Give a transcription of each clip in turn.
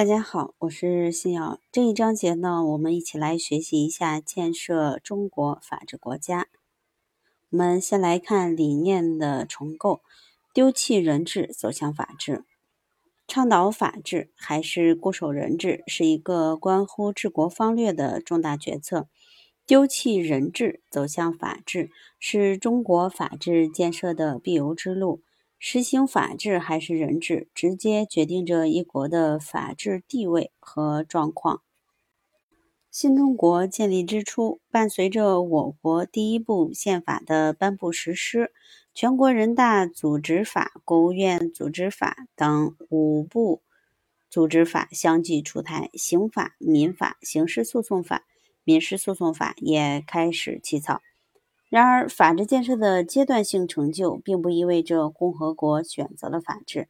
大家好，我是新瑶。这一章节呢，我们一起来学习一下建设中国法治国家。我们先来看理念的重构，丢弃人治，走向法治。倡导法治还是固守人治，是一个关乎治国方略的重大决策。丢弃人治，走向法治，是中国法治建设的必由之路。实行法治还是人治，直接决定着一国的法治地位和状况。新中国建立之初，伴随着我国第一部宪法的颁布实施，全国人大组织法、国务院组织法等五部组织法相继出台，刑法、民法、刑事诉讼法、民事诉讼法也开始起草。然而，法治建设的阶段性成就，并不意味着共和国选择了法治。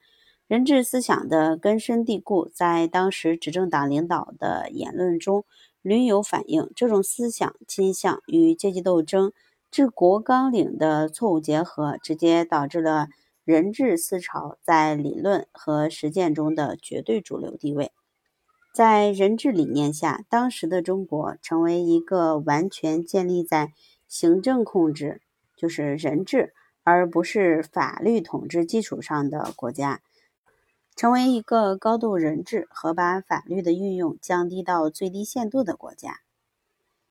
人治思想的根深蒂固，在当时执政党领导的言论中屡有反映。这种思想倾向与阶级斗争、治国纲领的错误结合，直接导致了人治思潮在理论和实践中的绝对主流地位。在人治理念下，当时的中国成为一个完全建立在行政控制就是人治，而不是法律统治基础上的国家，成为一个高度人治和把法律的运用降低到最低限度的国家。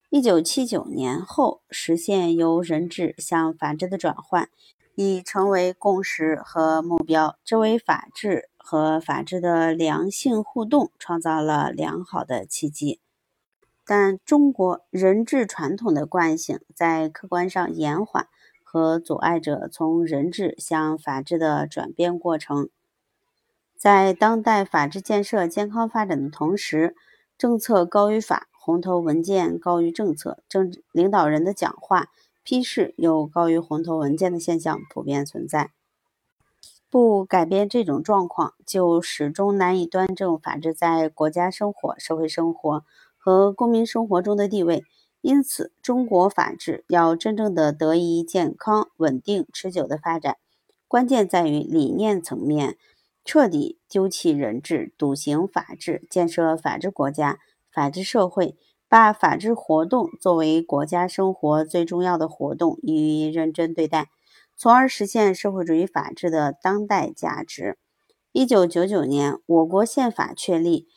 一九七九年后，实现由人治向法治的转换，已成为共识和目标。这为法治和法治的良性互动创造了良好的契机。但中国人治传统的惯性在客观上延缓和阻碍着从人治向法治的转变过程。在当代法治建设健康发展的同时，政策高于法，红头文件高于政策，政治领导人的讲话批示又高于红头文件的现象普遍存在。不改变这种状况，就始终难以端正法治在国家生活、社会生活。和公民生活中的地位，因此，中国法治要真正的得以健康、稳定、持久的发展，关键在于理念层面彻底丢弃人治，笃行法治，建设法治国家、法治社会，把法治活动作为国家生活最重要的活动予以认真对待，从而实现社会主义法治的当代价值。一九九九年，我国宪法确立。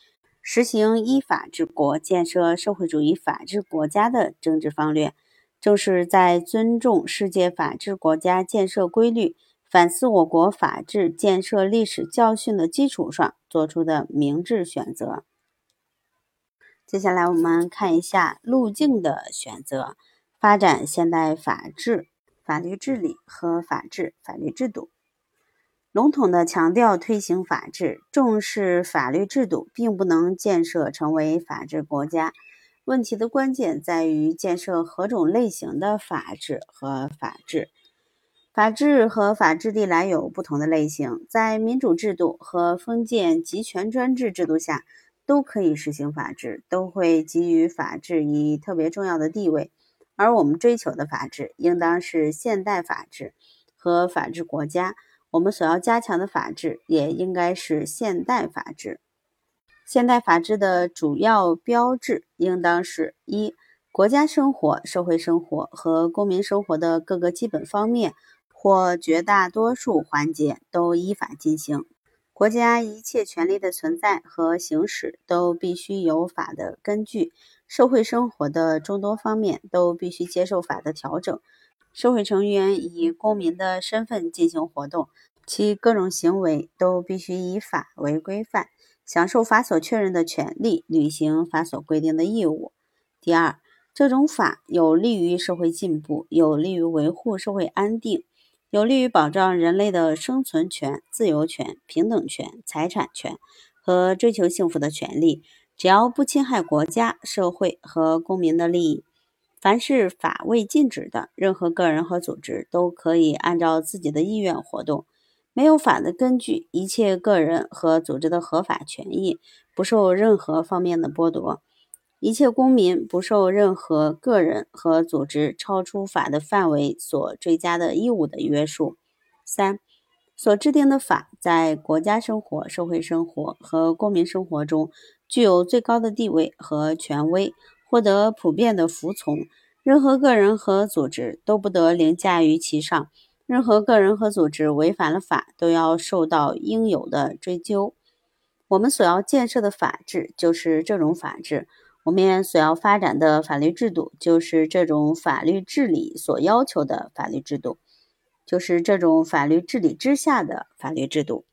实行依法治国、建设社会主义法治国家的政治方略，正是在尊重世界法治国家建设规律、反思我国法治建设历史教训的基础上做出的明智选择。接下来，我们看一下路径的选择：发展现代法治、法律治理和法治法律制度。笼统的强调推行法治、重视法律制度，并不能建设成为法治国家。问题的关键在于建设何种类型的法治和法治。法治和法治历来有不同的类型，在民主制度和封建集权专制制度下，都可以实行法治，都会给予法治以特别重要的地位。而我们追求的法治，应当是现代法治和法治国家。我们所要加强的法治，也应该是现代法治。现代法治的主要标志，应当是：一、国家生活、社会生活和公民生活的各个基本方面或绝大多数环节都依法进行。国家一切权利的存在和行使都必须有法的根据。社会生活的众多方面都必须接受法的调整。社会成员以公民的身份进行活动，其各种行为都必须以法为规范，享受法所确认的权利，履行法所规定的义务。第二，这种法有利于社会进步，有利于维护社会安定，有利于保障人类的生存权、自由权、平等权、财产权和追求幸福的权利，只要不侵害国家、社会和公民的利益。凡是法未禁止的，任何个人和组织都可以按照自己的意愿活动。没有法的根据，一切个人和组织的合法权益不受任何方面的剥夺，一切公民不受任何个人和组织超出法的范围所追加的义务的约束。三、所制定的法在国家生活、社会生活和公民生活中具有最高的地位和权威，获得普遍的服从。任何个人和组织都不得凌驾于其上。任何个人和组织违反了法，都要受到应有的追究。我们所要建设的法治就是这种法治，我们所要发展的法律制度就是这种法律治理所要求的法律制度，就是这种法律治理之下的法律制度。